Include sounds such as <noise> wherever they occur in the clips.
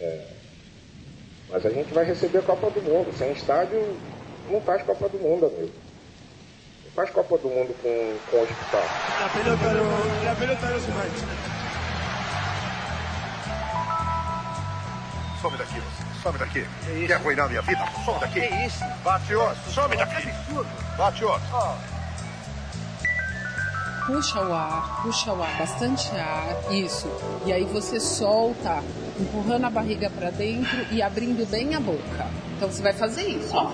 É, mas a gente vai receber a Copa do Mundo. Sem estádio, não faz Copa do Mundo, amigo. Não faz Copa do Mundo com, com o hospital. La pelota no, la pelota no se mancha. Some daqui, você. Some daqui. Quer arruinar minha vida? Some daqui. Que isso? Bate ó. Some daqui. Bate ó. Puxa o ar, puxa o ar, bastante ar, isso. E aí você solta, empurrando a barriga para dentro e abrindo bem a boca. Então você vai fazer isso, ó.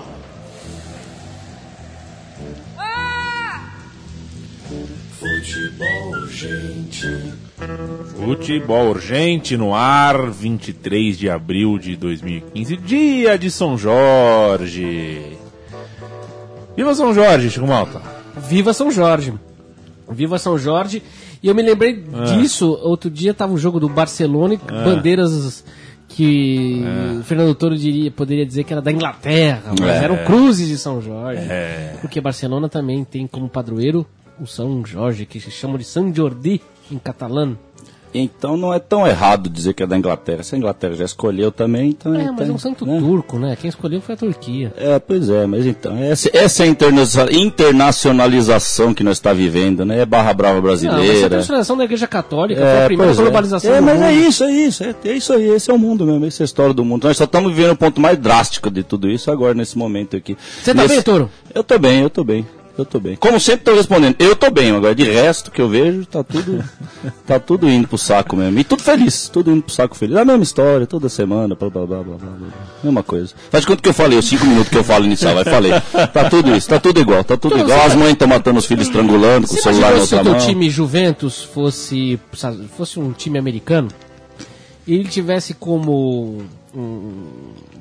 Futebol urgente no ar, 23 de abril de 2015, dia de São Jorge. Viva São Jorge, Chico Malta. Viva São Jorge. Viva São Jorge. E eu me lembrei É. disso, outro dia tava o jogo do Barcelona e bandeiras que É. o Fernando Toro diria, poderia dizer que era da Inglaterra, mas É. eram cruzes de São Jorge. É. Porque Barcelona também tem como padroeiro o São Jorge, que se chama de San Jordi em catalão. Então não é tão errado dizer que é da Inglaterra. Se a Inglaterra já escolheu também, então. É, então, mas é um santo né? turco, né? Quem escolheu foi a Turquia. É, pois é, mas então, essa, essa é a interna- internacionalização que nós estamos vivendo, né? É barra brava Não, mas a brasileira. transformação da Igreja Católica foi a É, primeira é. globalização É, do mas é isso, é isso, é, é isso aí, esse é o mundo mesmo, essa é a história do mundo. Nós só estamos vivendo o ponto mais drástico de tudo isso agora, nesse momento aqui. Você tá Nesse- bem, Toro? Eu tô bem, eu tô bem. Eu tô bem. Como sempre tô respondendo, eu tô bem, agora de resto que eu vejo, tá tudo <laughs> tá tudo indo pro saco mesmo. E tudo feliz, tudo indo pro saco feliz. A mesma história, toda semana, blá blá blá blá blá. blá. Mesma coisa. Faz de conta que eu falei, os cinco minutos que eu falo inicial, vai falei. Tá tudo isso, tá tudo igual, tá tudo Então, igual. As mães estão matando os filhos estrangulando com o celular na imaginou se o outra mão. time Juventus fosse, fosse um time americano e ele tivesse como um-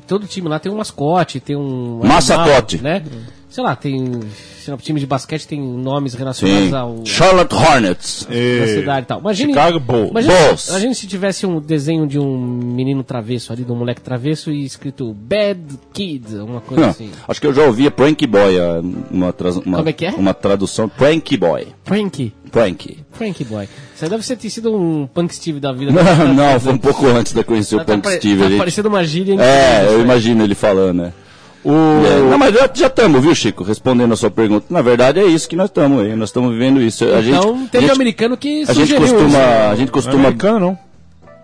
todo time lá tem um mascote, tem um Massacote. animal, né? Sei lá, tem sei lá, time de basquete tem nomes relacionados Sim. ao Charlotte Hornets. da cidade e tal. Imagine, Chicago Bulls. Imagine, Bulls. imagine se tivesse um desenho de um menino travesso ali, de um moleque travesso e escrito Bad Kid, uma coisa Não, assim. Acho que eu já ouvi Prank Boy, ah, uma, tra- uma, Como é que é? uma tradução. Prank Boy. Frankie. Prank. Frankie Boy. Isso aí deve ser ter sido um punk Steve da vida. <laughs> Não, não, foi um pouco antes de eu conhecer o Tá Punk pare- Steve. Tá a gente- parecendo uma gíria. É, eu imagino ele falando, né? É, não, mas já estamos, viu, Chico? Respondendo a sua pergunta. Na verdade, é isso que nós estamos aí. Nós estamos vivendo isso. A Então, gente, teve a um gente, americano que a gente costuma. isso. A gente Não é costuma. americano, não.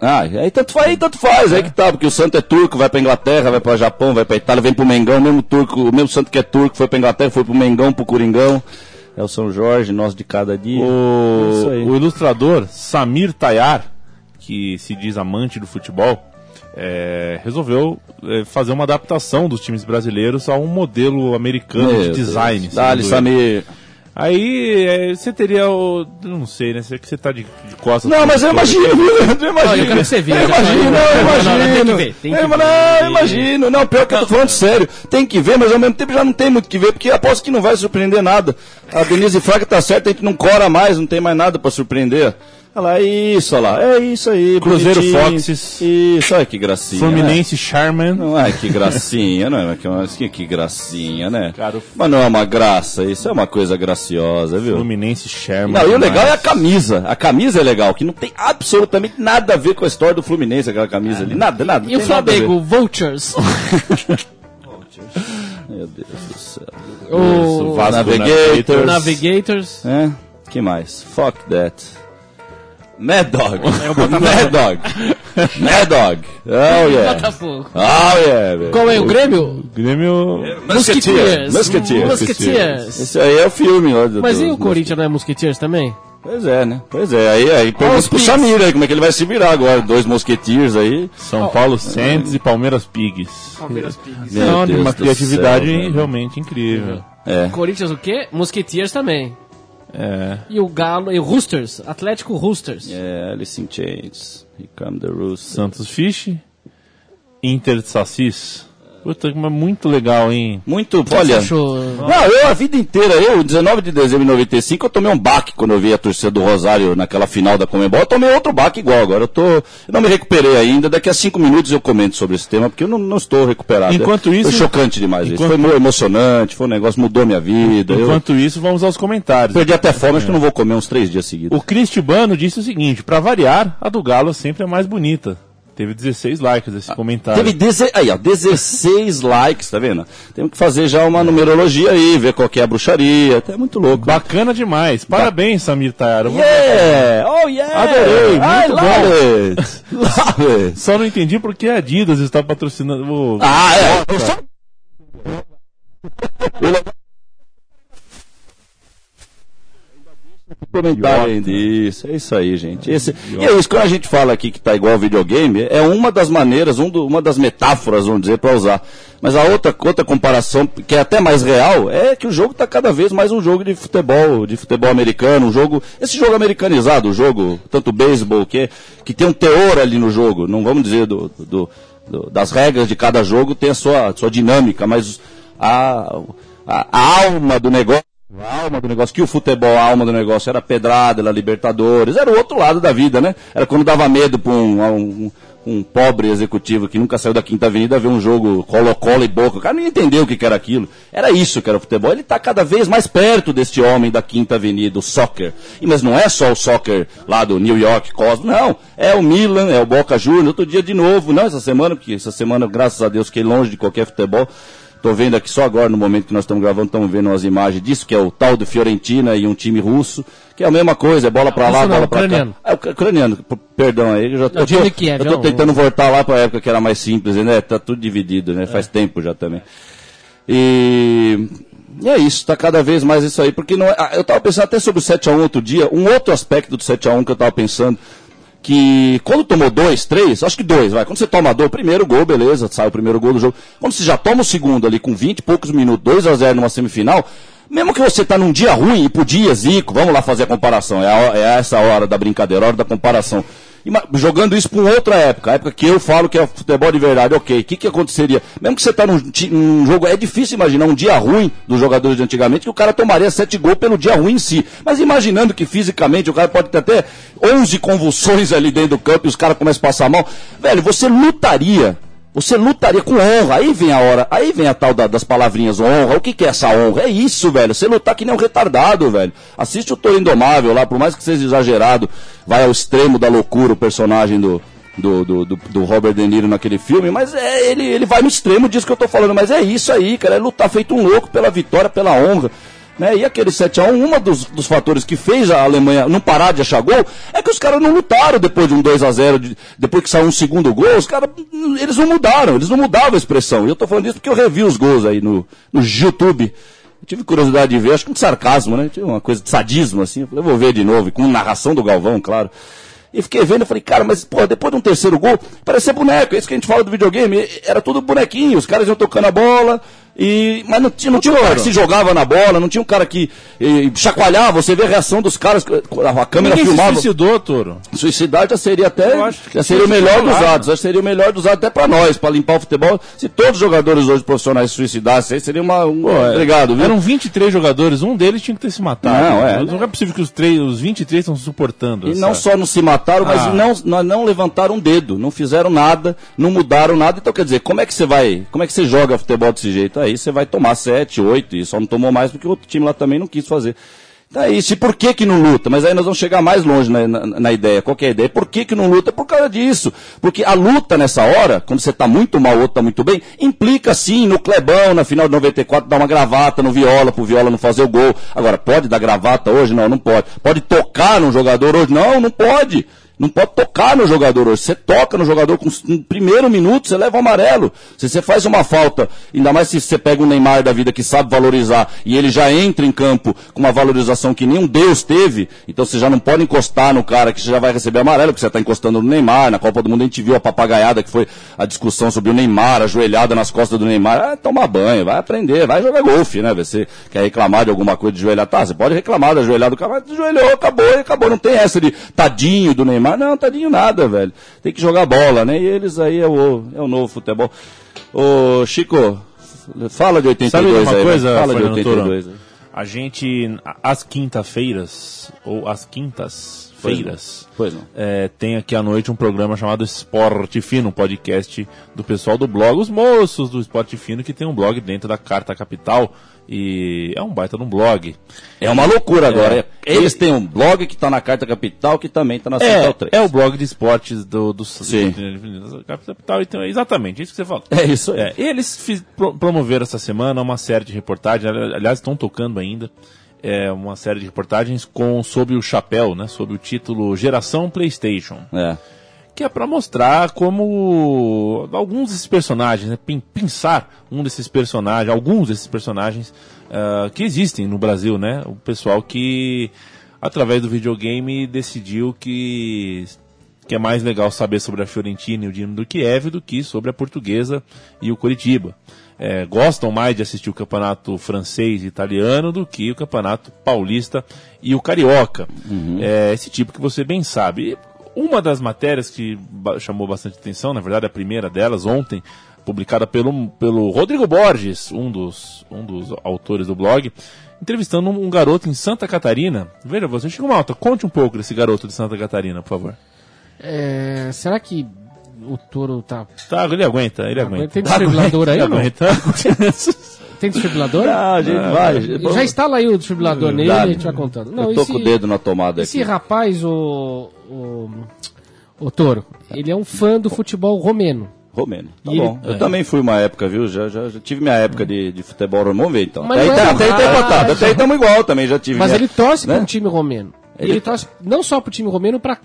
Ah, aí tanto faz, aí tanto faz, aí que tá, porque o santo é turco, vai pra Inglaterra, vai pra Japão, vai pra Itália, vem pro Mengão, o mesmo turco, o mesmo santo que é turco, foi pra Inglaterra, foi pro Mengão, pro Coringão. É o São Jorge, nós de cada dia. É isso aí. O, o ilustrador Samir Tayar, que se diz amante do futebol, é, resolveu é, fazer uma adaptação dos times brasileiros a um modelo americano Meu de design. Ele. Samir. Aí é, você teria o. Não sei, né? Você que você tá de, de costas. Não, mas eu imagino, eu imagino. Não, eu quero que você veja. Eu imagino, Não, não, eu não, não, imagino. tem que ver, tem que Eu- ver. Não, eu imagino. Não, pior que eu tô falando sério. Tem que ver, mas ao mesmo tempo já não tem muito que ver, porque aposto que não vai surpreender nada. A Denise Fraga tá certa, a gente não cora mais, não tem mais nada pra surpreender. Olha lá, é isso, olha lá, é isso aí. Cruzeiro bonitinho. Foxes. Isso, olha que gracinha. né? Fluminense Charman. Não é que gracinha, não é? Que, que, que gracinha, né? Cara, o- Mas não é uma graça, isso é uma coisa graciosa, viu? Fluminense Sherman. Não, e o legal é a camisa. A camisa é legal, que não tem absolutamente nada a ver com a história do Fluminense, aquela camisa ali. Nada, nada. E o. Flamengo, Vultures. <laughs> Meu Deus do céu. o Vasco Navigators. Navigators. É? que mais? Fuck that. Mad Dog. Mad Dog. Mad Dog. Oh yeah. Botafogo. Oh yeah. Qual é o Grêmio? Grêmio. Musketeers. Musketeers. Musketeers. Esse aí é o filme. Ó, do, Mas do- e o Corinthians não é Musketeers também? Pois é, né? Pois é. Aí, aí pergunta os pro Pigs. Samir aí, como é que ele vai se virar agora. Dois mosquetiers aí. São Paulo Santos e Palmeiras Pigs. Palmeiras Pigs. Não, uma criatividade céu, realmente incrível. É. Corinthians o quê? Musketeers também. É. E o Galo, e o Roosters, Atlético Roosters. É, Alice in Chains. Here come the Rooster. Santos Fish. Inter de Sassis. Puta, mas muito legal, hein? Muito, que olha. você achou? Não, eu a vida inteira, eu, 19 de dezembro de 95, eu tomei um baque quando eu vi a torcida do Rosário naquela final da Comembol. Eu tomei outro baque igual agora. Eu tô. Eu não me recuperei ainda. Daqui a cinco minutos eu comento sobre esse tema, porque eu não, não estou recuperado. Enquanto É- isso- Foi chocante demais isso. enquanto- Foi muito emocionante, foi um negócio, mudou minha vida. Eu Enquanto isso, vamos aos comentários. perdi até fome, acho que eu não vou comer uns três dias seguidos. O Cristibano disse o seguinte: pra variar, a do Galo sempre é mais bonita. Teve 16 likes esse comentário. Teve deze... aí, ó, 16 <laughs> likes, tá vendo? Temos que fazer já uma numerologia aí, ver qual que é a bruxaria. É muito louco. Bacana demais. Parabéns, Samir Tayara. Yeah! Oh yeah! Adorei, I muito love it! Love <laughs> it! Só não entendi porque a Adidas está patrocinando. o- Ah, é. Eu só... Comentarem disso, é isso aí, gente. Esse, e é isso, quando a gente fala aqui que tá igual videogame, é uma das maneiras, um do- uma das metáforas, vamos dizer, para usar. Mas a outra, outra comparação, que é até mais real, é que o jogo tá cada vez mais um jogo de futebol, de futebol americano, um jogo, esse jogo americanizado, o jogo, tanto beisebol, que, que tem um teor ali no jogo, não vamos dizer do, do- do- das regras de cada jogo, tem a sua, sua dinâmica, mas a, a, a alma do negócio a alma do negócio, que o futebol, a alma do negócio era pedrada, era Libertadores, era o outro lado da vida, né? Era quando dava medo para um, um, um pobre executivo que nunca saiu da Quinta Avenida ver um jogo Colo-Colo e Boca. O cara não entendeu o que, era aquilo. Era isso que era o futebol. Ele está cada vez mais perto deste homem da Quinta Avenida, o soccer. E, mas não é só o soccer lá do New York Cosmos, não. É o Milan, é o Boca Juniors, outro dia de novo. Não, essa semana, porque essa semana, graças a Deus, fiquei longe de qualquer futebol. Tô vendo aqui só agora, no momento que nós estamos gravando, estamos vendo umas imagens disso, que é o tal do Fiorentina e um time russo, que é a mesma coisa, é bola pra lá, bola ucraniano. cá. É, o ucraniano, perdão aí, eu já tô, o time tô- Kiev, eu tô tentando voltar lá pra época que era mais simples, né? Tá tudo dividido, né? Faz tempo já também. E, e é isso, tá cada vez mais isso aí, porque não é, ah, eu tava pensando até sobre o 7x1 outro dia, um outro aspecto do 7x1 que eu tava pensando, que quando tomou dois, três, acho que dois, vai. Quando você toma dois, primeiro gol, beleza, sai o primeiro gol do jogo. Quando você já toma o segundo ali com 20 e poucos minutos, 2 a 0 numa semifinal, mesmo que você tá num dia ruim e podia, Zico, vamos lá fazer a comparação, é, a é essa hora da brincadeira, hora da comparação. Jogando isso para outra época, a época que eu falo que é futebol de verdade, ok, o que, que aconteceria? Mesmo que você tá num, num jogo, é difícil imaginar um dia ruim dos jogadores de antigamente, que o cara tomaria sete gols pelo dia ruim em si. Mas imaginando que fisicamente o cara pode ter até 11 convulsões <laughs> ali dentro do campo e os caras começam a passar mal, velho, você lutaria você lutaria com honra. Aí vem a hora, aí vem a tal da- das palavrinhas honra. O que, que é essa honra? É isso, velho. Você lutar que nem um retardado, velho. Assiste o Toro Indomável lá, por mais que seja exagerado, vai ao extremo da loucura o personagem do, do, do, do- Robert De Niro naquele filme, mas é, ele, ele vai no extremo disso que eu tô falando. Mas é isso aí, cara. É lutar feito um louco pela vitória, pela honra. Né? E aquele 7x1, um dos, dos fatores que fez a Alemanha não parar de achar gol é que os caras não lutaram depois de um 2x0, de- depois que saiu um segundo gol, os caras, eles não mudaram, eles não mudavam a expressão. E eu tô falando isso porque eu revi os gols aí no, no YouTube. Eu tive curiosidade de ver, acho que um sarcasmo, né? Tinha uma coisa de sadismo, assim. Eu falei, vou ver de novo, com narração do Galvão, claro. E fiquei vendo, falei, cara, mas pô, depois de um terceiro gol, parecia boneco, é isso que a gente fala do videogame, era tudo bonequinho, os caras iam tocando a bola, e, mas não tinha, não tinha um cara que se jogava na bola, não tinha um cara que eh, chacoalhava, você vê a reação dos caras, a câmera Ninguém se filmava. suicidou, Toro. Suicidar já seria até. Já seria o melhor dos. Acho que seria o melhor dos atos até pra nós, pra limpar o futebol. Se todos os jogadores hoje profissionais se suicidassem, aí seria uma. Um, obrigado, viu? Eram 23 jogadores, um deles tinha que ter se matado. Não, é. Não é possível que os, três, os 23 estão suportando. E essa- não só não se mataram, mas Ah. não, não, não levantaram um dedo, não fizeram nada, não mudaram nada. Então, quer dizer, como é que você vai. Como é que você joga futebol desse jeito? Aí você vai tomar 7, 8, e só não tomou mais porque o outro time lá também não quis fazer. É isso. E por que que não luta? Mas aí nós vamos chegar mais longe na, na, na ideia. Qual é a ideia? Por que que não luta? Por causa disso. Porque a luta nessa hora, quando você está muito mal, outro está muito bem, implica sim no Clebão, na final de 94, dar uma gravata no Viola, pro Viola não fazer o gol. Agora, pode dar gravata hoje? Não, não pode. Pode tocar no jogador hoje? Não, não pode. Não pode tocar no jogador hoje. Você toca no jogador com no primeiro minuto, você leva o amarelo. Se você faz uma falta, ainda mais se você pega um Neymar da vida que sabe valorizar e ele já entra em campo com uma valorização que nenhum Deus teve, então você já não pode encostar no cara que você já vai receber amarelo, porque você está encostando no Neymar. Na Copa do Mundo a gente viu a papagaiada que foi a discussão sobre o Neymar, ajoelhada nas costas do Neymar. Ah, toma banho, vai aprender, vai jogar golfe, né? Você quer reclamar de alguma coisa de joelhar? Tá, você pode reclamar da joelhada do cara, mas ajoelhou, acabou acabou. Não tem essa de tadinho do Neymar. Não, tadinho nada, velho. Tem que jogar bola, né? E eles aí é o, é o novo futebol. Ô, Chico, fala de 82 Sabe uma aí. né? coisa, fala de Fernando 82 aí. A gente, às quinta-feiras, ou às Feiras. Pois não. É, tem aqui à noite um programa chamado Esporte Fino, um podcast do pessoal do blog, os moços do Esporte Fino, que tem um blog dentro da Carta Capital. E é um baita de um blog. É uma loucura agora. Eles têm um blog que tá na Carta Capital, que também tá na É, Central 3. é o blog de esportes do, do, Sim. do Capital. Então, é exatamente isso que você falou. É isso aí. É, eles fiz- pro- promoveram essa semana uma série de reportagens, ali- aliás, estão tocando ainda, é, uma série de reportagens com sob o chapéu, né, sob o título Geração PlayStation, É. que é para mostrar como alguns desses personagens, né, pensar um desses personagens, alguns desses personagens ah, que existem no Brasil, né, o pessoal que através do videogame decidiu que que é mais legal saber sobre a Fiorentina e o Dinamo do Kiev do que sobre a Portuguesa e o Coritiba. É, gostam mais de assistir o campeonato francês e italiano do que o campeonato paulista e o carioca. É, esse tipo que você bem sabe. Uma das matérias que chamou bastante atenção, na verdade a primeira delas, ontem, publicada pelo, pelo Rodrigo Borges, um dos, um dos autores do blog, entrevistando um, um garoto em Santa Catarina. Veja você, Chico Malta, conte um pouco desse garoto de Santa Catarina, por favor. É, será que o touro tá. Tá, ele aguenta, ele aguenta. Tem desfibrilador aí Ele ou não? <laughs> Tem desfibrilador? Ah, a gente vai. Já instala aí o desfibrilador nele e a gente vai contando. Não, eu tô esse, com o dedo na tomada esse aqui. rapaz, o, o. O Toro, ele é um fã do futebol romeno. Romeno. Tá E ele- bom. Eu também fui uma época, viu? Já, já, já tive minha época de, de futebol romano. Vamos ver então. Mas até aí é tá- até aí tá aí estamos igual também, já tive. Mas minha- ele torce né? para um time romeno. Ele- ele torce não só pro time romeno, pra.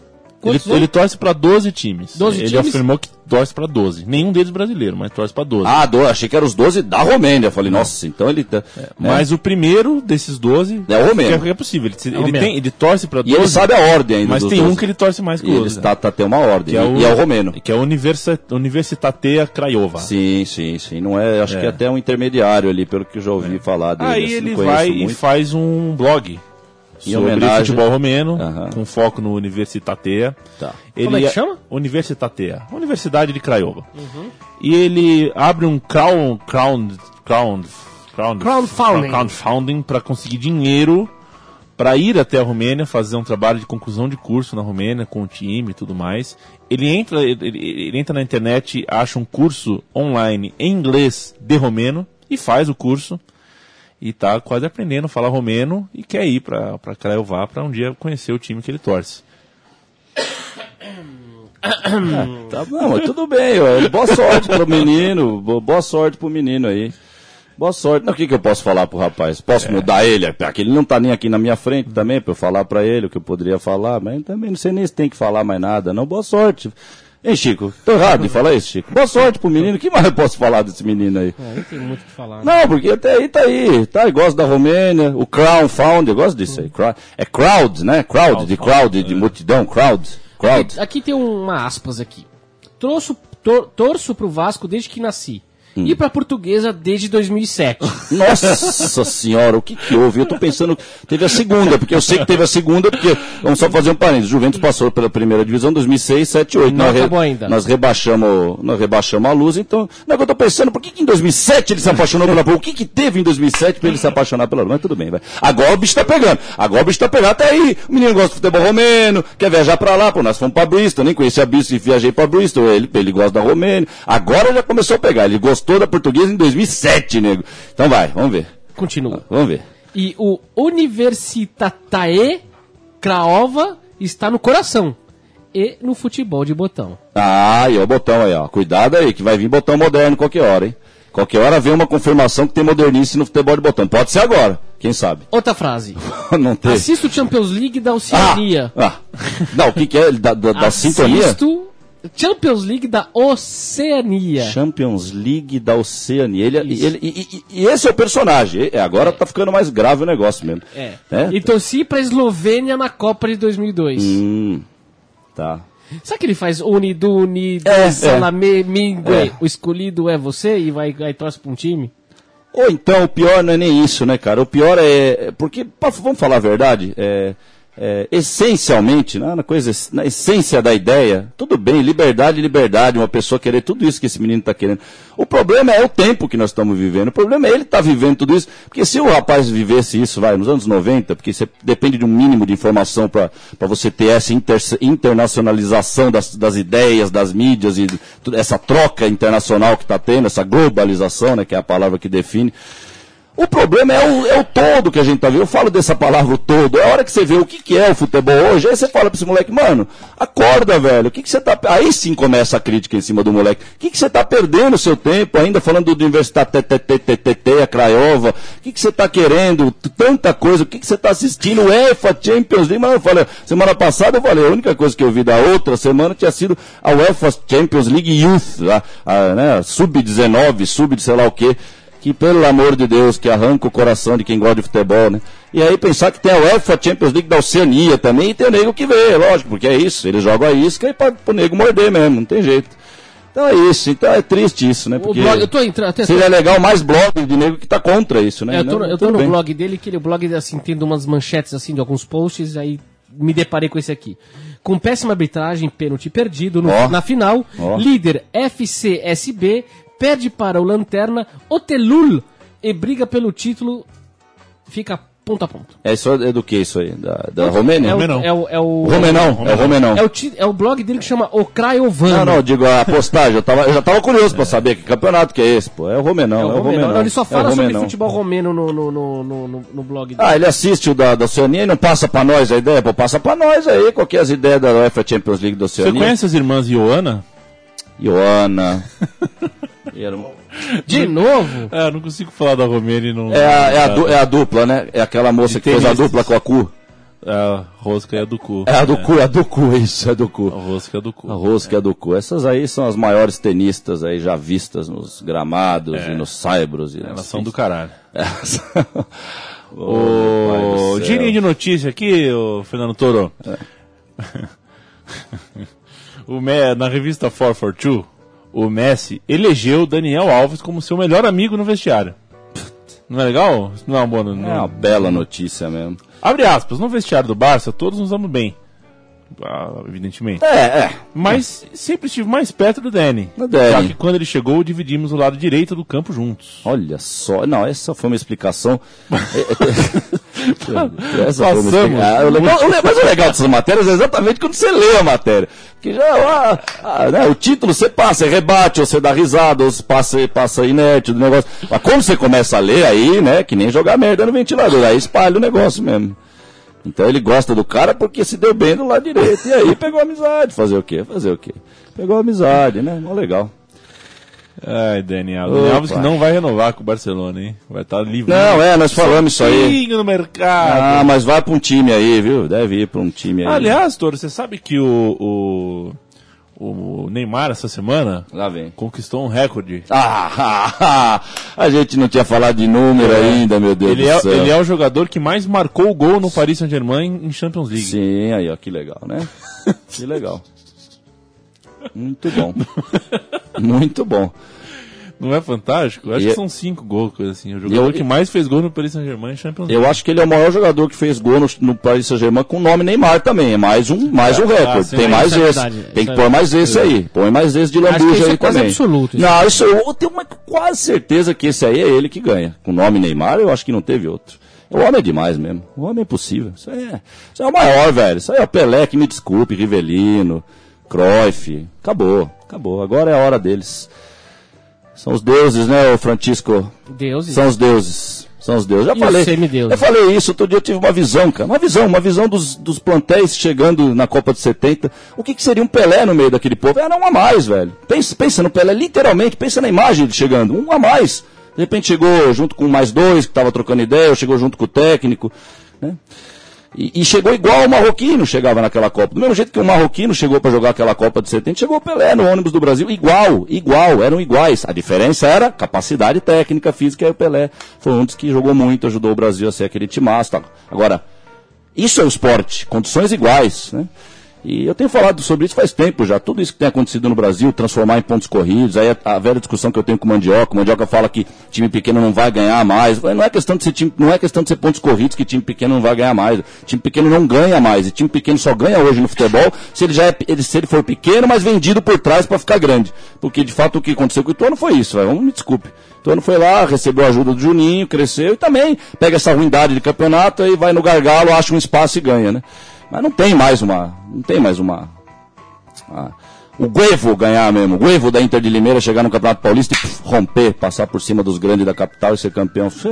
Ele, quantos ele torce pra 12 times. 12 ele times? afirmou que torce pra 12. Nenhum deles brasileiro, mas torce pra 12. Ah, do, achei que eram os 12 da Romênia. Eu falei, nossa, então ele tá. né? Mas o primeiro desses 12 É o Romeno. que é, possível. Ele, ele Romeno. tem, ele torce pra E 12. ele sabe a ordem ainda. mas dos tem 12. um que ele torce mais que E o ele outro. está, tá, tem uma ordem. é o, e é o Romeno. Que é o Universi Universitatea Craiova. Sim, sim, sim. Não é, acho É. que é até um intermediário ali, pelo que eu já ouvi falar dele. Aí assim, ele não vai e muito. faz um blog Em sobre homenagem- futebol romeno, Aham. com foco no Universitatea. Tá. Ele Como é que chama? Universitatea, Universidade de Craiova. Uhum. E ele abre um crown, crown, crown, crown, Crowdfunding. crowdfunding para conseguir dinheiro para ir até a Romênia fazer um trabalho de conclusão de curso na Romênia com o time e tudo mais. Ele entra, ele- ele entra na internet, acha um curso online em inglês de romeno e faz o curso e tá quase aprendendo a falar romeno e quer ir para para Craiova para um dia conhecer o time que ele torce. <coughs> Tá bom, mas tudo bem, ó. boa sorte pro menino, bo- boa sorte pro menino aí. Boa sorte. Não, o que, que eu posso falar pro rapaz? Posso mudar ele? Porque ele não tá nem aqui na minha frente também, pra eu falar pra ele o que eu poderia falar, mas também não sei nem se tem que falar mais nada, não. Boa sorte. Hein, Chico? Tô errado de falar isso, Chico. Boa sorte pro menino. O que mais eu posso falar desse menino aí? É, não tem muito o que falar. né? Não, porque até aí tá aí, tá? Eu gosto da Romênia, o Crown Found, eu gosto disso aí. É crowd, né? Crowd, de crowd, de multidão, crowd. Crowd. Aqui, aqui tem uma aspas aqui. Torço, tor, torço pro Vasco desde que nasci. E pra portuguesa desde 2007. Nossa senhora, o que que houve? Eu tô pensando, teve a segunda, porque eu sei que teve a segunda, porque, vamos só fazer um parênteses, Juventus passou pela primeira divisão 2006, 7, 8. Não nós, acabou ainda. nós rebaixamos, nós rebaixamos a luz, então, não é que eu tô pensando, por que, que em 2007 ele se apaixonou pela? O que que teve em 2007 pra ele se apaixonar pela? Mas tudo bem, vai. Agora o bicho tá pegando, agora o bicho tá pegando, até aí, o menino gosta de futebol romeno, quer viajar pra lá, pô, nós fomos pra Bristol, nem conhecia Bristol e viajei pra Bristol, ele, ele gosta da Romênia, agora já começou a pegar, ele gostou da portuguesa em 2007, nego. Então vai, vamos ver. Continua. Vamos ver. E o Universitatae Craova está no coração. E no futebol de botão. Ah, e ó, o botão aí, ó. Cuidado aí, que vai vir botão moderno qualquer hora, hein? Qualquer hora vem uma confirmação que tem modernice no futebol de botão. Pode ser agora, quem sabe? Outra frase. <laughs> Não tem. Assisto Champions League da Ah, Oceania. ah. Não, o que, que é? Da, da, da sintonia? Assisto Champions League da Oceania. Champions League da Oceania. Ele, ele, e, e- e esse é o personagem. E Agora tá ficando mais grave o negócio mesmo. É. É? E torci pra Eslovênia na Copa de 2002. Hum, tá. Sabe que ele faz Unido, Unido, É, é. Salame, Mingue, É. o escolhido é você e vai, vai torce pra um time? Ou então, o pior não é nem isso, né, cara? O pior é. é Porque, pa- vamos falar a verdade, é, é, essencialmente, né, na, coisa, na essência da ideia, tudo bem, liberdade, liberdade, uma pessoa querer tudo isso que esse menino está querendo. O problema é o tempo que nós estamos vivendo. O problema é ele estar tá vivendo tudo isso. Porque se o rapaz vivesse isso, vai, nos anos 90, porque você depende de um mínimo de informação para você ter essa inter, internacionalização das, das ideias, das mídias e essa troca internacional que está tendo, essa globalização, né, que é a palavra que define. O problema é o, é o todo que a gente tá vendo. Eu falo dessa palavra o todo. É a hora que você vê o que, que é o futebol hoje, aí você fala pra esse moleque, mano, acorda, velho. O que, que você tá. Aí sim começa a crítica em cima do moleque. O que, que você tá perdendo o seu tempo ainda falando do Universidade TTTTT, a Craiova? O que, que você tá querendo? Tanta coisa. O que, que você tá assistindo? UEFA Champions League. Mas eu falei, semana passada eu falei, a única coisa que eu vi da outra semana tinha sido a UEFA Champions League Youth, a, a né, sub-19, sub de sei lá o quê que pelo amor de Deus, que arranca o coração de quem gosta de futebol, né? E aí pensar que tem a UEFA Champions League da Oceania também, e tem o nego que vê, lógico, porque é isso, eles jogam a isca e pode pro nego morder mesmo, não tem jeito. Então é isso, então é triste isso, né? Porque blog, eu tô entrando, até seria legal mais blog de nego que tá contra isso, né? É, eu tô, Não, eu tô no bem. blog dele, que ele, o blog assim, tem umas manchetes assim de alguns posts, aí me deparei com esse aqui. Com péssima arbitragem, pênalti perdido no- Ó. na final, Ó. líder FCSB perde para o Lanterna Otelul e briga pelo título, fica ponto a ponto. É, isso é do que isso aí? Da, da Romênia? É o, Romenão. é o, é o, Romenão, é o Romenão. é o, ti- é o blog dele que chama O Craiovano. Não, não, digo a postagem, eu, tava, eu já tava curioso pra saber que campeonato que é esse, pô. É o Romenão, É é o o Romenão. Romenão. Não, ele só É o fala sobre futebol romeno no, no, no, no, no- blog dele. Ah, ele assiste o da, da Oceania e não passa pra nós a ideia? Pô, passa pra nós aí, qual que é as ideias da UEFA Champions League da Você Oceania? conhece as irmãs Ioana? Ioana. <laughs> Era De novo? É, eu não consigo falar da Romênia e não. É a, é, a du- é a dupla, né? É aquela moça De que fez a dupla com a cu. É a rosca é a do cu. É a do cu, é a do cu, <laughs> isso, é do A cu. rosca é do cu. A rosca é do cu. Essas aí são as maiores tenistas aí já vistas nos gramados e nos saibros. E Elas são do caralho. <laughs> Elas O girinho de notícia aqui, o Fernando Toro. <laughs> o Me- na revista 442, o Messi elegeu Daniel Alves como seu melhor amigo no vestiário. Não é legal? Não é uma boa. Não... É uma bela notícia mesmo. Abre aspas, no vestiário do Barça todos nos amamos bem. Ah, evidentemente. É, é. Mas sempre estive mais perto do Danny. Do Danny. Já que quando ele chegou, dividimos o lado direito do campo juntos. Olha só, não, essa foi uma explicação. <laughs> essa foi uma Passamos. explicação. Ah, o legal- mas o legal dessas matérias é exatamente quando você lê a matéria. Porque já ah, ah, né, o título você passa, você rebate, ou você dá risada, ou você passa, passa inerte do negócio. Mas quando você começa a ler, aí, né, que nem jogar merda no ventilador, aí espalha o negócio mesmo. Então ele gosta do cara porque se deu bem do lado direito. E aí pegou amizade. Fazer o quê? Fazer o quê? Pegou amizade, né? Mó legal. Ai, Daniel. Daniel Opa. Alves que não vai renovar com o Barcelona, hein? Vai estar livre. Não, é, nós falamos isso aí. No mercado. Ah, mas vai pra um time aí, viu? Deve ir pra um time aí. Aliás, Toro, você sabe que o, o, o Neymar, essa semana, conquistou um recorde. <laughs> Ah, a gente não tinha falado de número ainda, meu Deus Ele do é, céu. ele é o jogador que mais marcou o gol no Paris Saint-Germain em Champions League. Sim, aí, ó, que legal, né? <laughs> Que legal. Muito bom. Muito bom. Não é fantástico? Acho E- que são cinco gols, coisa assim. O jogador eu- que mais fez gol no Paris Saint-Germain em Champions League. Eu acho que ele é o maior jogador que fez gol no, no Paris Saint-Germain com o nome Neymar também. É mais um, mais um recorde. sim, Tem mais é esse. verdade. Tem Isso que é- pôr mais esse aí. Põe mais esse de lambuja é aí quase também. absoluto, isso. Não, isso eu tenho uma quase certeza que esse aí é ele que ganha. Com o nome Neymar, eu acho que não teve outro. O homem é demais mesmo. O homem é impossível. Isso é, isso é o maior, velho. Isso aí é o Pelé, que me desculpe, Rivelino, Cruyff. Acabou, acabou. Agora é a hora deles. São os deuses, né, Francisco? Deus São os deuses. São os deuses. Já E falei. Eu falei isso, outro dia eu tive uma visão, cara. Uma visão, uma visão dos, dos plantéis chegando na Copa de 70. O que, que seria um Pelé no meio daquele povo? Era um a mais, velho. Pensa, pensa no Pelé, literalmente, pensa na imagem dele chegando. Um a mais. De repente chegou junto com mais dois que estavam trocando ideia, ou chegou junto com o técnico. Né? E, e chegou igual o marroquino chegava naquela Copa. Do mesmo jeito que o marroquino chegou para jogar aquela Copa de 70, chegou o Pelé no ônibus do Brasil. Igual, igual, eram iguais. A diferença era capacidade técnica, física, e o Pelé foi um dos que jogou muito, ajudou o Brasil a ser aquele timaço. Agora, isso é o esporte, condições iguais. Né? E eu tenho falado sobre isso faz tempo já. Tudo isso que tem acontecido no Brasil, transformar em pontos corridos, aí a, a velha discussão que eu tenho com o Mandioca, o Mandioca fala que time pequeno não vai ganhar mais. Não é questão de ser time, não é questão de ser pontos corridos que time pequeno não vai ganhar mais. Time pequeno não ganha mais. E time pequeno só ganha hoje no futebol se ele já é, ele, se ele for pequeno, mas vendido por trás para ficar grande. Porque de fato o que aconteceu com o Ituano foi isso, velho. Me desculpe. Ituano foi lá, recebeu a ajuda do Juninho, cresceu e também pega essa ruindade de campeonato e vai no gargalo, acha um espaço e ganha, né? Mas não tem mais uma, não tem mais uma, ah, o Guevo ganhar mesmo, o Guevo da Inter de Limeira chegar no Campeonato Paulista e romper, passar por cima dos grandes da capital e ser campeão. Isso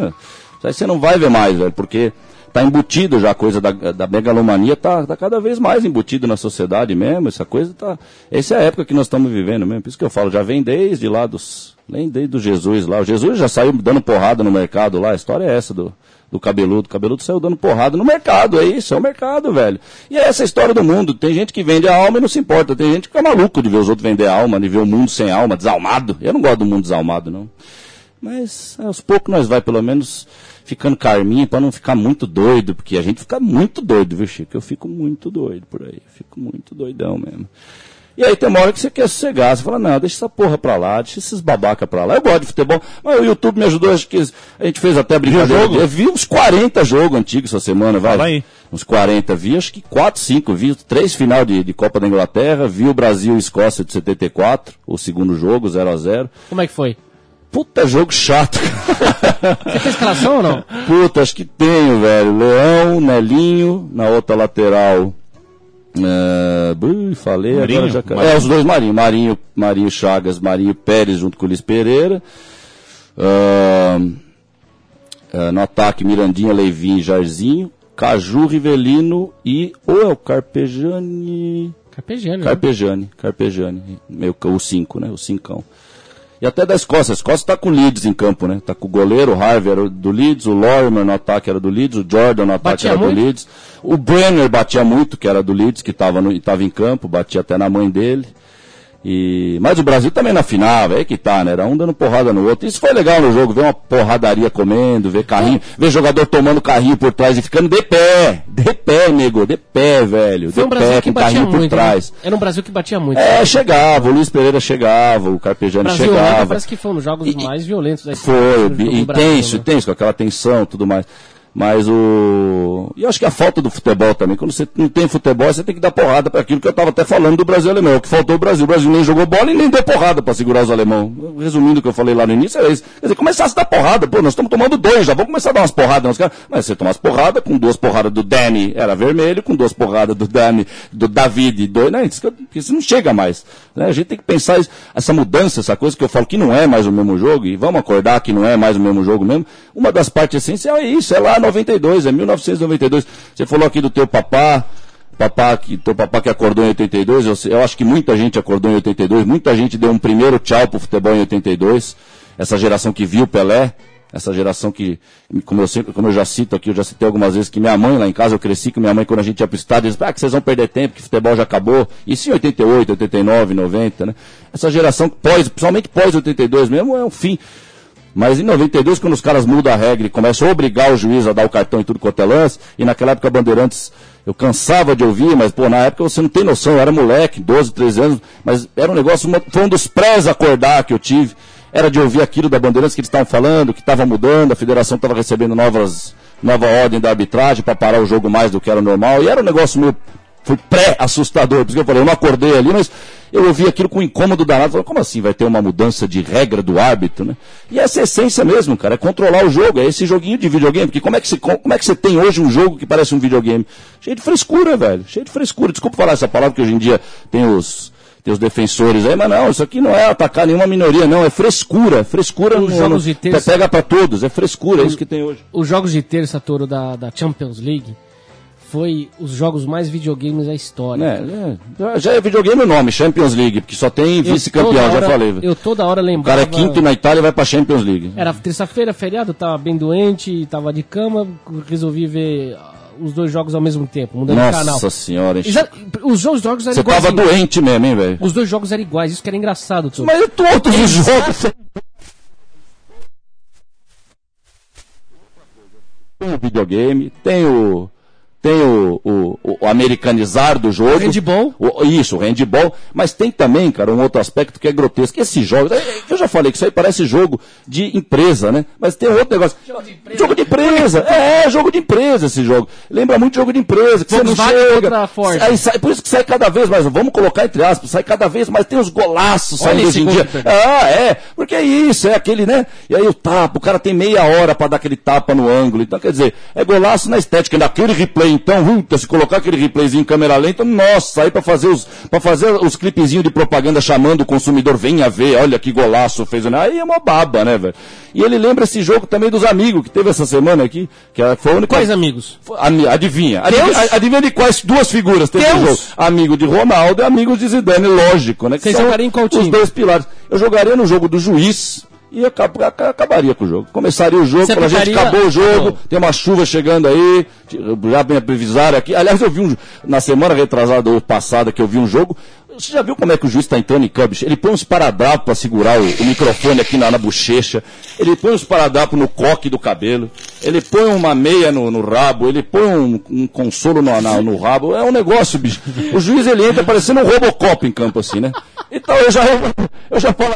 aí você não vai ver mais, velho, porque tá embutido já a coisa da, da megalomania, tá, tá cada vez mais embutido na sociedade mesmo, essa coisa tá... Essa é a época que nós estamos vivendo mesmo, por isso que eu falo, já vem desde lá dos... Nem desde o Jesus lá, o Jesus já saiu dando porrada no mercado lá, a história é essa do, do cabeludo. O cabeludo saiu dando porrada no mercado, é isso, é o mercado, velho. E é essa história do mundo. Tem gente que vende a alma e não se importa. Tem gente que fica maluco de ver os outros vender a alma, de ver o mundo sem alma, desalmado. Eu não gosto do mundo desalmado, não. Mas aos poucos nós vai, pelo menos, ficando carminho para não ficar muito doido, porque a gente fica muito doido, viu, Chico? Eu fico muito doido por aí. Fico muito doidão mesmo. E aí tem uma hora que você quer sossegar, você fala, não, deixa essa porra pra lá, deixa esses babaca pra lá. Eu gosto de futebol, mas o YouTube me ajudou, acho que a gente fez até brincadeira. jogo? Eu vi uns 40 jogos antigos essa semana, vai. Fala aí. Uns 40, vi acho que 4, 5, vi três final de, de Copa da Inglaterra, vi o Brasil e Escócia de 74, o segundo jogo, 0 a 0 Como é que foi? Puta jogo chato. <laughs> Você tem escalação ou não? Puta, acho que tenho, velho. Leão, Nelinho, na outra lateral. Bui, falei, Marinho? agora já Marinho. É, os dois Marinho. Marinho, Marinho Chagas, Marinho Pérez junto com o Luiz Pereira. Ah, ah, no ataque, Mirandinha, Leivinho e Jairzinho. Caju, Rivelino e. Ou é o Carpejani. Carpegiani. né? Carpejani, Carpejani. Meio, que o 5, né? O cincão. E até da Escócia. A Escócia tá com o Leeds em campo, né? Tá com o goleiro, o Harvey era do Leeds, o Lorimer no ataque era do Leeds, o Jordan no ataque Batia era muito? do Leeds. O Brenner batia muito, que era do Leeds, que tava, no, tava em campo, batia até na mãe dele. E, mas o Brasil também na final, é aí que tá, né? Era um dando porrada no outro. Isso foi legal no jogo, ver uma porradaria comendo, ver carrinho, ver jogador tomando carrinho por trás e ficando de pé. De pé, nego, de pé, velho. Foi de um Brasil pé, que com batia carrinho por muito. trás. Né? Era um Brasil que batia muito. É, chegava, o Luiz Pereira chegava, o Carpejani Brasil chegava. parece que foi um dos jogos E- mais violentos da Foi, história Brasil, intenso, né? intenso, com aquela tensão e tudo mais. Mas o. E acho que a falta do futebol também. Quando você não tem futebol, você tem que dar porrada para aquilo que eu estava até falando do Brasil alemão. O que faltou o Brasil. O Brasil nem jogou bola e nem deu porrada para segurar os alemão. Resumindo o que eu falei lá no início, é isso. Quer dizer, começasse a dar porrada. Pô, nós estamos tomando dois, já vamos começar a dar umas porradas nos caras. Mas você toma umas porradas, com duas porradas do Danny era vermelho, com duas porradas do Dani, do David, dois. Porque isso não chega mais. né? A gente tem que pensar isso- essa mudança, essa coisa que eu falo que não é mais o mesmo jogo, e vamos acordar que não é mais o mesmo jogo mesmo. Uma das partes essenciais é isso, é lá 92, é 1992. Você falou aqui do teu papá, papá que, teu papá que acordou em 82, eu, eu acho que muita gente acordou em 82, muita gente deu um primeiro tchau pro futebol em 82, essa geração que viu Pelé, essa geração que, como eu, sempre, como eu já cito aqui, eu já citei algumas vezes que minha mãe lá em casa, eu cresci com minha mãe quando a gente ia pro estádio, dizia, ah, que vocês vão perder tempo, que futebol já acabou. Isso em 88, 89, 90, né? Essa geração pós, principalmente pós 82 mesmo, é um fim. Mas em 92, quando os caras mudam a regra e começam a obrigar o juiz a dar o cartão e tudo quanto é lance, e naquela época Bandeirantes, eu cansava de ouvir, mas pô, na época você não tem noção, eu era moleque, 12, 13 anos, mas era um negócio, foi um dos prés acordar que eu tive, era de ouvir aquilo da Bandeirantes que eles estavam falando, que estava mudando, a federação estava recebendo novas, nova ordem da arbitragem para parar o jogo mais do que era normal, e era um negócio meio foi pré-assustador, por isso que eu falei, eu não acordei ali, mas eu ouvi aquilo com incômodo danado, falei, como assim vai ter uma mudança de regra do árbitro, né? E essa é a essência mesmo, cara, é controlar o jogo, é esse joguinho de videogame, porque como é que você, como é que você tem hoje um jogo que parece um videogame? Cheio de frescura, velho, cheio de frescura, desculpa falar essa palavra, que hoje em dia tem os, tem os defensores aí, mas não, isso aqui não é atacar nenhuma minoria, não, é frescura, frescura Os no, jogos de terça- pega pra todos, é frescura, é isso que tem hoje. Os jogos de terça, Toro, da, da Champions League, foi os jogos mais videogames da história. É, é, já- é videogame o nome, Champions League, porque só tem Eu vice-campeão, já falei. Eu toda hora O lembrava... cara é quinto na Itália vai pra Champions League. Era terça-feira, feriado, tava bem doente, tava de cama, resolvi ver ah, os dois jogos ao mesmo tempo, mudando de canal. Nossa senhora, hein? Exa- Os dois jogos eram Você tava iguais. doente mesmo, hein, velho? Os dois jogos eram iguais, isso que era engraçado. Mas todos os jogos. Tem o videogame, tem o. tem o, o, o americanizar do jogo. O handball. O- isso, o handball. Mas tem também, cara, um outro aspecto que é grotesco. Esse jogo, é, é, eu já falei que isso aí parece jogo de empresa, né? Mas tem outro negócio. Jogo de empresa. É, jogo de empresa esse jogo. Lembra muito jogo de empresa, que você não chega. Ford. Aí sai, por isso que sai cada vez mais, vamos colocar entre aspas, sai cada vez mais, tem os golaços saindo esse hoje em dia. Ah, é, porque é isso, é aquele, né? E aí o tapa, o cara tem meia hora pra dar aquele tapa no ângulo. Então, quer dizer, é golaço na estética. Naquele replay, então, puta, se colocar aquele replayzinho em câmera lenta, nossa, aí pra fazer os, pra fazer os clipezinhos de propaganda chamando o consumidor, venha ver, olha que golaço fez. né? Aí é uma baba, né, velho? E ele lembra esse jogo também dos amigos que teve essa semana aqui, que foi a única. Quais amigos? Foi- ami- Adivinha. Deus? Adivinha, de quais duas figuras teve Deus? o jogo? Amigo de Ronaldo e amigo de Zidane, lógico, né? Que Você são jogaria em qual Os time? dois pilares. Eu jogaria no jogo do juiz e acab- aca- acabaria com o jogo. Começaria o jogo, Você pra gente acabou o jogo, Acabou. tem uma chuva chegando aí, já me avisaram aqui. Aliás, eu vi um, na semana retrasada ou passada que eu vi um jogo. Você já viu como é que o juiz está entrando em campo? Ele põe uns paradrapos para segurar o, o microfone aqui na, na bochecha. Ele põe uns paradrapos no coque do cabelo. Ele põe uma meia no, no rabo. Ele põe um, um consolo no, na- no rabo. É um negócio, bicho. O juiz ele entra parecendo um Robocop em campo assim, né? Então eu já, eu já falo.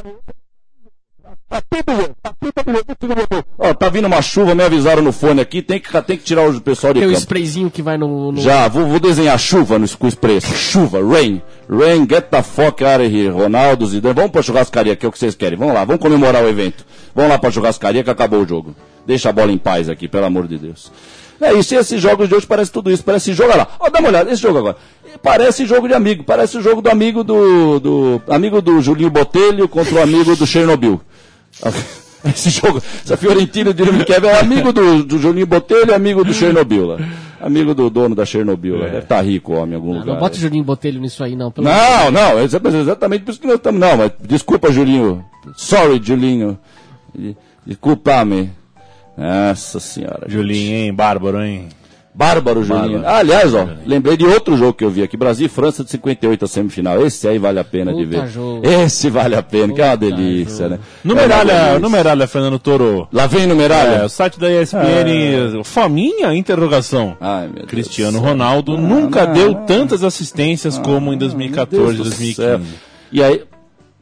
Tá tudo bem, tá tudo bem, tá tudo bem. Ó, tá vindo uma chuva, me avisaram no fone aqui, tem que, tem que tirar o pessoal de Tem o campo. sprayzinho que vai no. no- Já, vou, vou desenhar chuva no com expresso. Chuva, rain. Rain, get the fuck out of here. Ronaldo, Zidane. Vamos pra churrascaria, que é o que vocês querem. Vamos lá, vamos comemorar o evento. Vamos lá pra churrascaria que acabou o jogo. Deixa a bola em paz aqui, pelo amor de Deus. É isso, e esses jogos de hoje parece tudo isso. Parece jogo, olha lá. Ó, dá uma olhada, esse jogo agora. Parece jogo de amigo. Parece o jogo do amigo do, do amigo do Julinho Botelho contra o amigo do Chernobyl. <laughs> Esse jogo, essa Fiorentina de Kevin é amigo do, do Juninho Botelho e amigo do Chernobyl lá. Amigo do dono da Chernobyl lá. Deve estar rico o homem em algum Ah, lugar. não bota o Juninho Botelho nisso aí, não. Pelo Não, não, é exatamente por isso que nós estamos. Não, mas desculpa, Julinho. Sorry, Julinho. De- Desculpa-me. Nossa senhora. Julinho, hein? Bárbaro, hein? Bárbaro, Julinho. Bárbaro. Ah, aliás, ó, lembrei de outro jogo que eu vi aqui. Brasil e França de 58, a semifinal. Esse aí vale a pena de Puta ver. jogo. Esse vale a pena, que é uma delícia, né? É uma Numeralha, delícia. numeralha, Fernando Toro. Lá vem numeralha. É, o site da ESPN, faminha interrogação. Ai, meu Deus Cristiano. Ronaldo Ah, nunca não, deu não. tantas assistências como em Meu 2014, Deus do 2015. céu. E aí.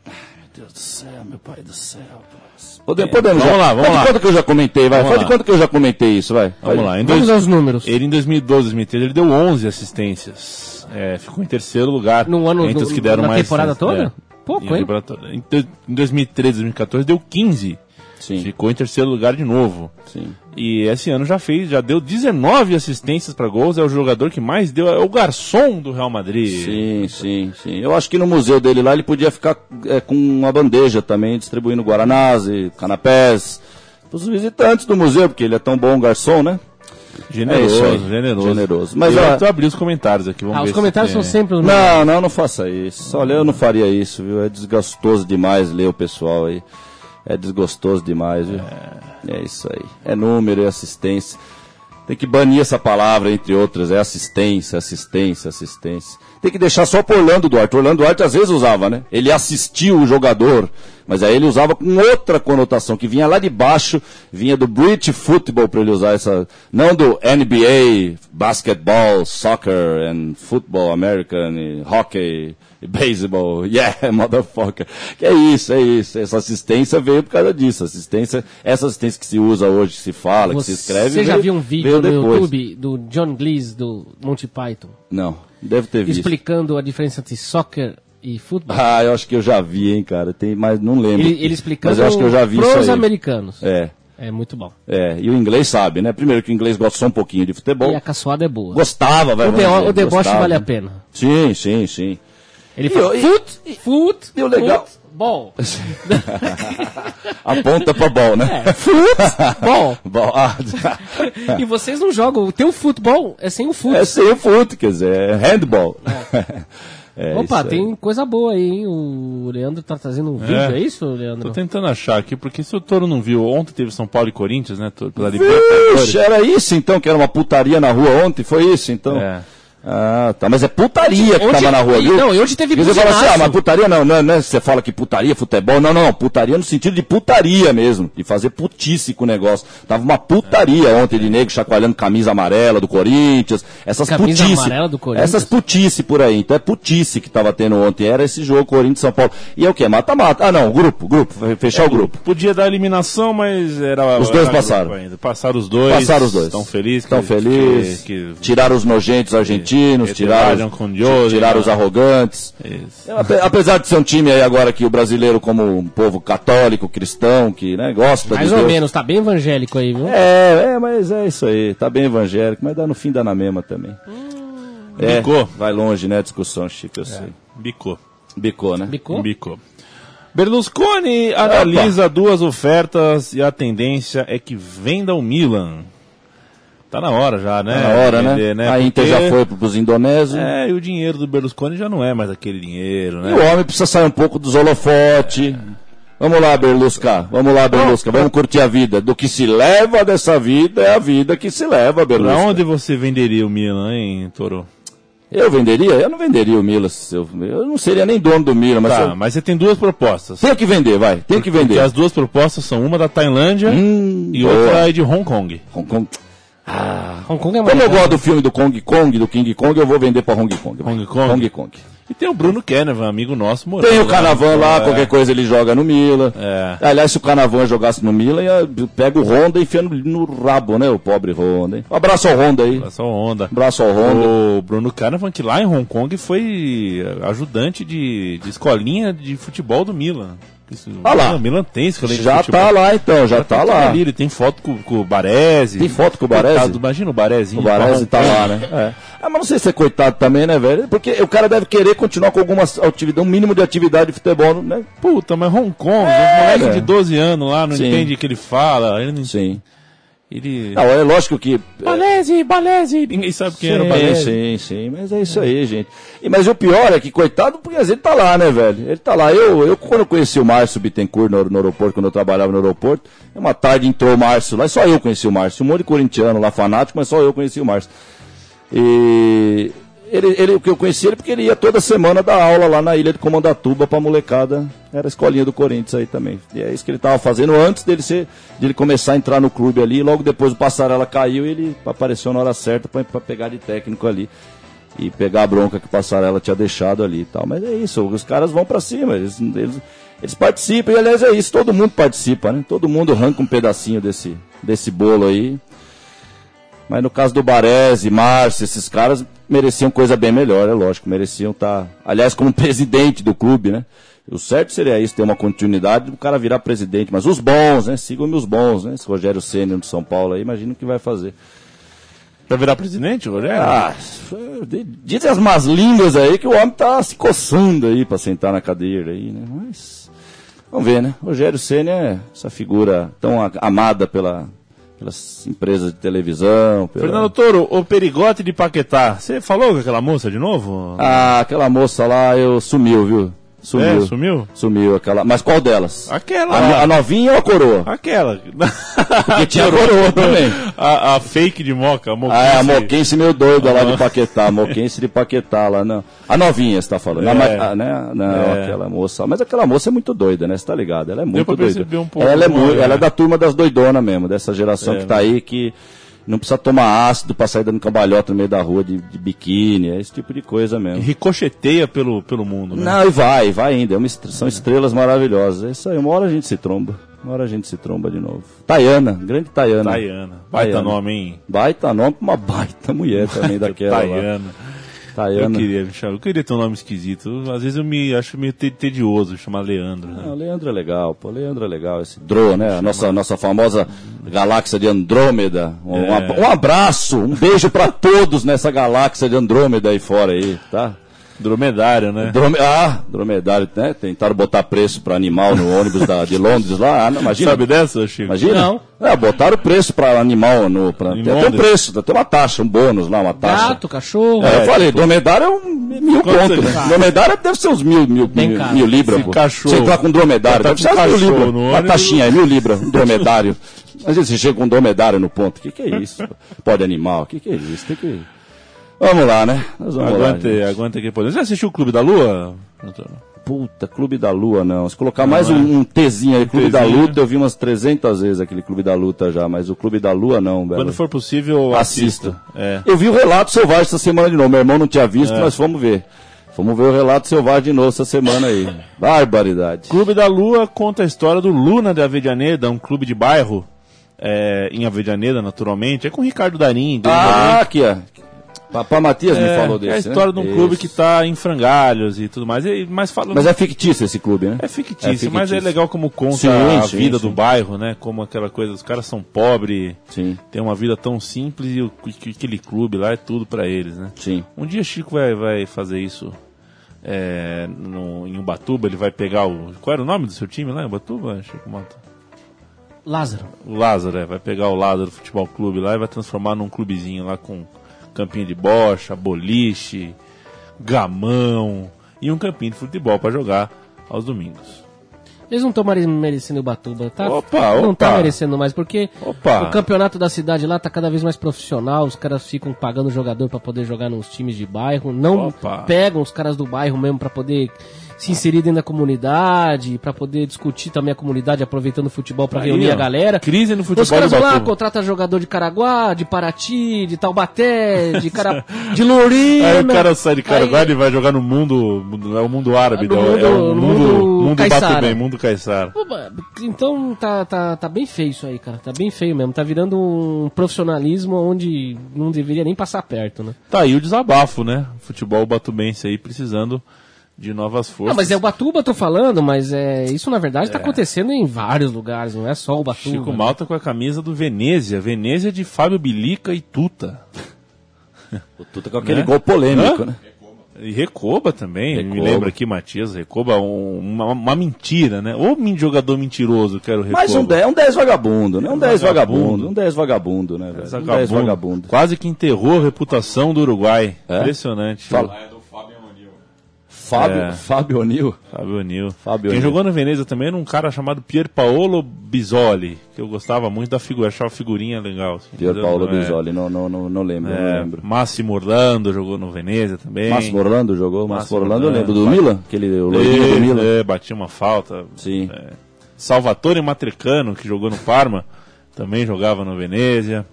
Ai, meu Deus do céu, meu pai do céu. Podemos, podemos Vamos já. lá, vamos Faz de lá. conta que eu já comentei, vai. Vamos Faz de lá. conta que eu já comentei isso, vai. Vamos Vai. lá, em Vamos dois- aos números. Ele em 2012, 2013, ele deu 11 assistências. É, ficou em terceiro lugar. No ano- entre no- os que deram na mais temporada assistências. toda? Pouco, Em hein? temporada em 2013, 2014 deu 15. Sim, Ficou em terceiro lugar de novo. sim. E esse ano já fez, já deu 19 assistências para gols, é o jogador que mais deu, é o garçom do Real Madrid. Sim, sim, sim. Eu acho que no museu dele lá ele podia ficar é, com uma bandeja também, distribuindo guaranás e canapés para os visitantes do museu, porque ele é tão bom garçom, né? Generoso, É generoso. Generoso. Mas, eu abrir os comentários aqui, vamos Ah, ver os se comentários tem- são sempre os Não, não, não faça isso. Olha, eu não faria isso, viu? É desgostoso demais ler o pessoal aí. É desgostoso demais, viu? É isso aí. É número, é assistência. Tem que banir essa palavra, entre outras. É assistência, assistência, assistência. Tem que deixar só pro Orlando Duarte. Orlando Duarte às vezes usava, né? Ele assistiu o jogador, mas aí ele usava com outra conotação, que vinha lá de baixo, vinha do British Football para ele usar essa. Não do NBA, basketball, soccer, and football, American, e hockey, e baseball. <laughs> Yeah, motherfucker. Que é isso, é isso. Essa assistência veio por causa disso. Assistência, essa assistência que se usa hoje, que se fala, que se escreve. Você já veio- viu um vídeo no depois. YouTube do John Gleese do Monty Python Não, deve ter visto. explicando a diferença entre soccer e futebol? Ah, eu acho que eu já vi, hein, cara. Tem, mas não lembro. ele, ele explicando Mas eu acho que eu já vi pros americanos. É, É muito bom. é. E o inglês sabe, né? Primeiro que o inglês gosta só um pouquinho de futebol. E a caçoada é boa. Gostava, vai. o, dizer, o deboche vale a pena. Sim, sim, sim. Ele E fala, o- e- foot, foot, e o legal- ball. <laughs> Aponta pra bol, né? É, ball. <laughs> Bom, ah, E vocês não jogam. O teu futebol é sem o foot. é sem o fute, quer dizer, é handball. É <laughs> Opa, isso aí. tem coisa boa aí, hein? O Leandro tá trazendo um vídeo, é, isso, Leandro? Tô tentando achar aqui, porque se o Toro não viu, ontem teve São Paulo e Corinthians, né? Pela. Ixi, era isso então, que era uma putaria na rua ontem? Foi isso então? É. Ah, tá. Mas é putaria que Ontem- tava na rua, viu? Não, e hoje teve E você fala assim, buzinaço. ah, mas putaria não, não, não é você fala que putaria, futebol, não, não, não, putaria no sentido de putaria mesmo, de fazer putice com o negócio. Tava uma putaria ontem de nego chacoalhando camisa amarela do Corinthians, essas Camisa putice. amarela do Corinthians? Essas putice por aí, então é putice que tava tendo ontem, era esse jogo Corinthians-São Paulo. E é o quê? Mata-mata. Ah, não, grupo, grupo, fechar o grupo. Podia dar eliminação, mas era. Os dois era passaram. Passaram os dois. Passaram os dois. Estão felizes. Estão que- felizes. que- que- Tiraram os nojentos argentinos, que tiraram, trabalham com Jose, tiraram os né? arrogantes. Isso. Ape- Apesar de ser um time aí agora que o brasileiro, como um povo católico, cristão, que né, gosta Mais de ou Deus. menos, tá bem evangélico aí, viu? É, é, mas é isso aí. Tá bem evangélico, mas dá no fim dá na mesma também. É, Bicou. vai longe, né, a discussão, Chico, eu sei. Bicou. Bicou, né? Bicou? Bicou. Berlusconi analisa duas ofertas e a tendência é que venda o Milan. Tá na hora já, né? Tá na hora, Vender, né? A Inter Porque- já foi pros indonésios. É, e o dinheiro do Berlusconi já não é mais aquele dinheiro, E o né? homem precisa sair um pouco dos holofotes. Vamos lá, Berlusca. Vamos lá, Berlusca. Vamos curtir a vida. Do que se leva dessa vida é a vida que se leva, Pra Berlusca. onde você venderia o Milan, hein, Toro? Eu venderia? Eu não venderia o Milan. Eu, eu não seria nem dono do Milan, mas Tá, eu- mas você tem duas propostas. tem que vender, vai. Tem que Porque vender. as duas propostas são uma da Tailândia Hum, e boa. outra aí de Hong Kong. Hong Kong. Hong Kong é Como eu gosto do filme do Kong Kong, do King Kong, eu vou vender pra Hong Kong. Hong Kong? Hong Kong. E tem o Bruno Kennevan, amigo nosso, morando Tem o Canavan lá, É. qualquer coisa ele joga no Milan. É. Aliás, se o Canavan jogasse no Milan, ia, pega o Honda e enfia no, no rabo, né? O pobre Honda. hein? Um abraço ao Honda aí. Só onda. Um abraço ao Honda. O Bruno Canavan, que lá em Hong Kong foi ajudante de, de escolinha de futebol do Milan. Isso, Ah lá. O Milan tem escolinha Já tá lá então, já tá tudo lá. ali, ele tem foto com, com o Baresi. Tem foto com o Baresi? Coitado, imagina o Baresi. O Baresi tá lá, né? É. Ah, mas não sei se é coitado também, né, velho? Porque o cara deve querer continuar com alguma atividade, um mínimo de atividade de futebol, né? Puta, mas Hong Kong, É, um moleque né? de 12 anos lá, não Sim. entende o que ele fala. Ele não Sim. Ele... Não, é lógico que. Balese, Balese! Ninguém sabe quem era o Sim, Balese. sim, sim, mas é isso aí, gente. E, mas o pior é que, coitado, porque às vezes ele tá lá, né, velho? Ele tá lá. Eu, eu quando eu conheci o Márcio Bittencourt no, no aeroporto, quando eu trabalhava no aeroporto, uma tarde entrou o Márcio lá, e só eu conheci o Márcio. Um monte de corintiano lá, fanático, mas só eu conheci o Márcio. E ele, ele, eu conheci ele porque ele ia toda semana dar aula lá na ilha de Comandatuba pra molecada. Era a escolinha do Corinthians aí também. E é isso que ele tava fazendo antes dele ser, de ele começar a entrar no clube ali. Logo depois o Passarela caiu e ele apareceu na hora certa pra pegar de técnico ali. E pegar a bronca que o Passarela tinha deixado ali e tal. Mas é isso, os caras vão pra cima, eles, eles, eles participam. E aliás é isso, todo mundo participa, né? Todo mundo arranca um pedacinho desse, desse bolo aí. Mas no caso do Baresi, Márcio, esses caras mereciam coisa bem melhor, é lógico, mereciam estar. Aliás, como <laughs> presidente do clube, né? O certo seria isso, ter uma continuidade do cara virar presidente. Mas os bons, né? Sigam-me os bons, né? Esse Rogério Senna do São Paulo aí, imagina o que vai fazer. Pra virar presidente, Rogério? Ah, dizem as más línguas aí que o homem tá se coçando aí pra sentar na cadeira aí, né? Mas. Vamos ver, né? Rogério Senna é essa figura tão amada pela, pelas empresas de televisão. Pela... Fernando Toro, o Perigote de Paquetá. Você falou com aquela moça de novo? Ah, aquela moça lá, eu sumiu, viu? Sumiu. É, sumiu? Sumiu aquela. Mas qual delas? Aquela A, a novinha ou a coroa? Aquela. Porque <laughs> tinha a coroa também. A, a fake de Moca. A Ah, é, a Moquense. Moquense meio doida lá de. Paquetá, a Moquense de Paquetá lá, não. A novinha, você tá falando. É. A ma- a- né? Não, É. aquela moça. Mas aquela moça é muito doida, né? Você tá ligado? Ela é muito pra doida. um pouco ela, é muito, é. ela é da turma das doidonas mesmo, dessa geração É. que tá aí que não precisa tomar ácido pra sair dando cambalhota no meio da rua de, de biquíni, é esse tipo de coisa mesmo. Ricocheteia pelo, pelo mundo, né? Não, e vai, vai ainda. É uma são estrelas maravilhosas. É isso aí, uma hora a gente se tromba. Uma hora a gente se tromba de novo. Tayana, grande Tayana. Tayana. Baita Tayana. nome, hein? Baita nome pra uma baita mulher também daquela. lá. Tayana. Eu queria, me chamar- eu queria ter um nome esquisito. Às vezes eu me acho meio te- tedioso chamar Leandro. Né? Ah, Leandro é legal, pô. Leandro é legal. Esse Dro, né? A nossa, nossa famosa galáxia de Andrômeda. Um, É. um ab- um abraço, um beijo pra todos nessa galáxia de Andrômeda aí fora aí, tá? Dromedário, né? Drome... Ah, dromedário, né? Tentaram botar preço pra animal no ônibus da, de Londres lá. Ah, não, imagina. Sabe dessa, Chico? Imagina? Não. É, botaram preço pra animal no. Pra, Em tem até um preço, tem uma taxa, um bônus lá, uma taxa. Gato, cachorro. É, eu falei, dromedário é um mil conto, né? Dromedário deve ser uns mil, mil, Bem mil, mil libras. Você entrar com dromedário, Tá deve ser mil cachorro libras. no Uma taxinha aí, mil libras, um dromedário. Às vezes você chega com um dromedário no ponto, o que, que é isso? <laughs> Pode animal, o que, que é isso? Tem que... Vamos lá, né? Nós vamos lá, Aguante, gente. aguante aqui. Você assistiu o Clube da Lua? Puta, Clube da Lua não. Se colocar mais um, um Tzinho aí, Clube da Tzinho. Luta, eu vi umas 300 vezes aquele Clube da Luta já, mas o Clube da Lua não, velho. Quando for possível, Assista. assista. É. Eu vi o Relato Selvagem essa semana de novo. Meu irmão não tinha visto, mas fomos ver. Fomos ver o Relato Selvagem de novo essa semana aí. <laughs> Barbaridade. Clube da Lua conta a história do Luna de Avedianeda, um clube de bairro é, em Avedianeda, naturalmente. É com o Ricardo Darim. Ah, aqui, ó. Papá Matias me falou é desse, a história né? de um clube Isso. que está em frangalhos e tudo mais. E, mas fala, Mas é fictício esse clube, né? é fictício, é mas é fictício. legal como conta Sim, a sim, vida sim. do bairro, né? Como aquela coisa, os caras são pobres, Sim, tem uma vida tão simples e o, que- aquele clube lá é tudo pra eles, né? sim. Um dia Chico vai, vai fazer isso é, no, em Ubatuba, ele vai pegar o. Qual era o nome do seu time lá em Ubatuba, Chico Mota? Lázaro. O Lázaro, é, vai pegar o Lázaro Futebol Clube lá e vai transformar num clubezinho lá com campinho de bocha, boliche, gamão e um campinho de futebol pra jogar aos domingos. Eles não estão merecendo o Batuba, tá? Opa, Não tá opa. merecendo mais, porque Opa. o campeonato da cidade lá tá cada vez mais profissional, os caras ficam pagando jogador pra poder jogar nos times de bairro, não Opa. pegam os caras do bairro mesmo pra poder se inserir dentro da comunidade, pra poder discutir também a comunidade, aproveitando o futebol pra Aí, reunir ó, a galera. crise no futebol Os caras vão lá, contrata jogador de Caraguá, de Paraty, de Taubaté, de, cara... <laughs> de Lorena. Aí o cara sai de Caraguá Aí- e vai jogar no mundo, é o mundo árabe, No da- mundo- é o mundo, mundo mundo caiçara. Mundo Caiçara. Então tá, tá, tá bem feio isso aí, cara. Tá bem feio mesmo. Tá virando um profissionalismo onde não deveria nem passar perto, né? Tá aí o desabafo, né? Futebol batubense aí precisando de novas Ah, forças. mas é o Batuba, tô falando, mas é isso na verdade tá acontecendo em vários lugares, não é só o Batuba. Chico né? Malta com a camisa do Venezia. Venezia de Fábio Bilica e Tuta. O Tuta com aquele Né? gol polêmico, Hã? né? E Recoba também, me Recoba. lembra aqui, Matias. Recoba, um- uma, uma mentira, né? Ou um jogador mentiroso, quero Recoba. Mas um 10, um 10 vagabundo, né? Um 10 Vagabundo. vagabundo, um 10 vagabundo, né, velho? Um 10 Vagabundo. vagabundo. Quase que enterrou a reputação do Uruguai. É? Impressionante. Fala. Fábio, É. Fábio O'Neill. Fábio O'Neill. Fábio Quem O'Neill. jogou no Veneza também era um cara chamado Pier Paolo Bisoli, que eu gostava muito da figura, achava a figurinha legal. assim, Pier? Paulo É. Bisoli, não, não, não, não lembro, não É, lembro. Máximo Orlando jogou no Veneza também. Máximo Orlando jogou? Máximo Máximo Orlando eu Orlando, lembro. Do vai. Milan? Aquele, o loirinho do Milan? É, batia uma falta. Sim. É. Salvatore Matricano, que jogou no Parma, também jogava no Venezia.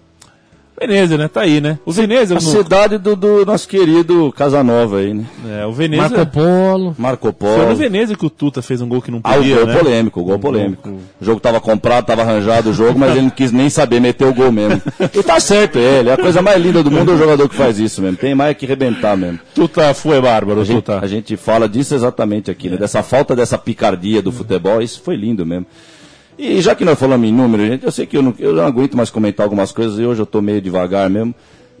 Venezia, né? Tá aí, né? O Venezia, A no- cidade do, do nosso querido Casanova aí, né? é, o Venezia Marco Polo. Marco foi no Polo. Venezia que o Tuta fez um gol que não Ah, o podia, gol né? polêmico, o gol Um polêmico. gol- O jogo tava comprado, tava arranjado o jogo, mas ele não quis nem saber, meteu o gol mesmo. E tá certo ele, a coisa mais linda do mundo é o jogador que faz isso mesmo. Tem mais que rebentar mesmo. Tuta foi bárbaro, A gente, Tuta. a gente fala disso exatamente aqui, né? Dessa falta dessa picardia do futebol, isso foi lindo mesmo. E já que nós falamos em número, gente, eu sei que eu não, eu não aguento mais comentar algumas coisas e hoje eu tô meio devagar mesmo.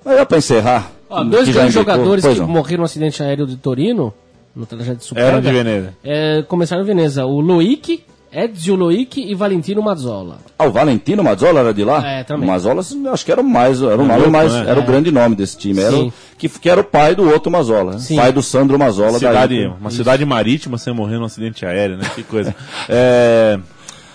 Mas já pra encerrar. Ó, dois grandes jogadores pois que não. morreram no acidente aéreo de Torino, no trajeto de Era Superga, de Veneza. é, começaram em Veneza. O Loic, Ezio Loic e Valentino Mazzola. Ah, o Valentino Mazzola era de lá? É, também. O Mazzola, acho que era o mais, era o nome mais, né? era o É. grande nome desse time. Era Sim. o, que, que era o pai do outro Mazzola, né? Sim. pai do Sandro Mazzola da Cidade, Inter. uma cidade marítima sem morrer num acidente aéreo, né? Que coisa. <laughs> É,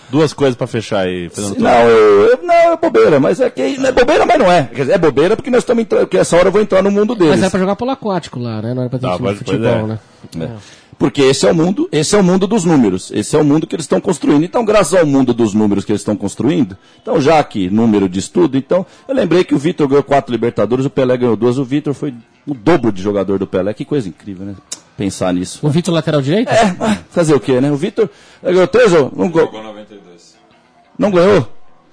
duas coisas pra fechar aí, Fernando. Não, eu, eu- não, é bobeira, mas é que não é bobeira, mas não é. Quer dizer, é bobeira porque nós estamos entrando, porque essa hora eu vou entrar no mundo deles. Mas é pra jogar polo aquático lá, né? Não era pra ter Tá, time de futebol, é. né? É. Porque esse é o mundo, esse é o mundo dos números, esse é o mundo que eles estão construindo. Então, graças ao mundo dos números que eles estão construindo, então já que número de estudo, então eu lembrei que o Vitor ganhou quatro Libertadores, o Pelé ganhou duas, o Vitor foi o dobro de jogador do Pelé. Que coisa incrível, né? Pensar nisso. O Vitor lateral direito? É, fazer o quê, né? O Vitor ganhou três ou não ganhou? Jogou 92. Não ganhou?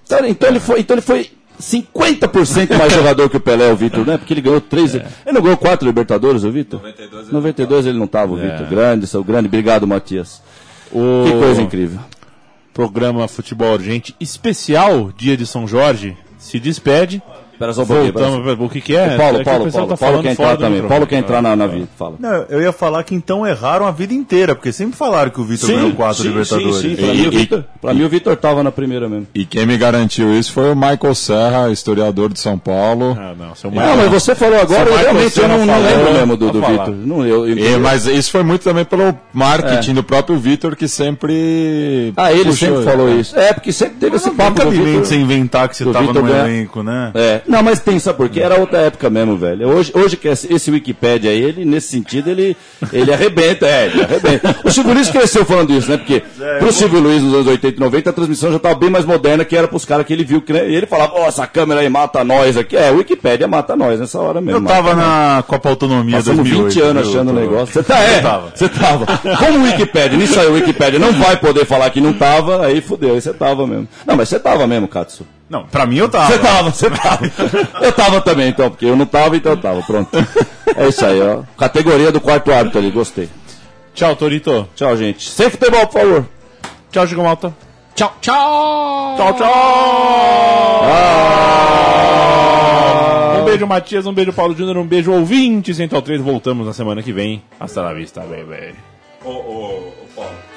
Então, então ele foi, então ele foi 50% mais <laughs> jogador que o Pelé, o Vitor, né? Porque ele ganhou três. Ele não ganhou quatro Libertadores, o Vitor? 92 ele 92 ele não estava, o Vitor. Grande, seu grande. Obrigado, Matias. O Que coisa incrível. programa Futebol Urgente especial Dia de São Jorge se despede. Espera só um pouquinho. Voltamos, o que que é? O Paulo, É que o Paulo, pessoal Paulo. tá Paulo quer entrar também. Paulo quer entrar na, na vida. Fala. Não, eu ia falar que então erraram a vida inteira, porque sempre falaram que o Vitor ganhou quatro Libertadores. Sim, sim. Pra, mim, o Vitor, pra mim o Vitor estava na primeira mesmo. E quem me garantiu isso foi o Michael Serra, historiador de São Paulo. Ah, não, seu Não, mas você falou agora, eu realmente eu não, não lembro mesmo do, do. Vitor. Não, E, mas isso foi muito também pelo marketing do próprio Vitor, que sempre. ah, ele puxou sempre falou isso. É, porque sempre teve esse papo de você inventar que você do tava Vitor no elenco, né? É, Não, mas tem, sabe por quê? Era outra época mesmo, velho. Hoje, hoje que esse, Wikipédia aí, ele, nesse sentido, ele, ele arrebenta, é, ele arrebenta. O Silvio Luiz cresceu falando isso, né? Porque pro Silvio Luiz, nos anos 80 e 90, a transmissão já estava bem mais moderna que era pros caras que ele viu. Que, né? E ele falava, ó, essa câmera aí mata nós aqui. É, o Wikipédia mata nós nessa hora mesmo. Eu tava mata na Copa Autonomia Passamos 2008. 20 anos achando o negócio. Você tá, é, tava. você tava. Como o Wikipédia, nisso aí o Wikipédia não vai poder falar que não tava, aí fudeu, aí você tava mesmo. Não, mas você tava mesmo, Katsu. Não, pra mim eu tava. Você tava, você tava. Eu tava também, então, porque eu não tava, então eu tava. Pronto. É isso aí, ó. Categoria do quarto árbitro ali, gostei. Tchau, Torito. Tchau, gente. Sem futebol, por favor. Tchau, Chico Malta. Tchau, tchau! Tchau, tchau! Um beijo, Matias. Um beijo, Paulo Júnior. Um beijo, ouvinte Central 3. Voltamos na semana que vem. Hasta la vista, baby. Ô, ô, ô, Paulo.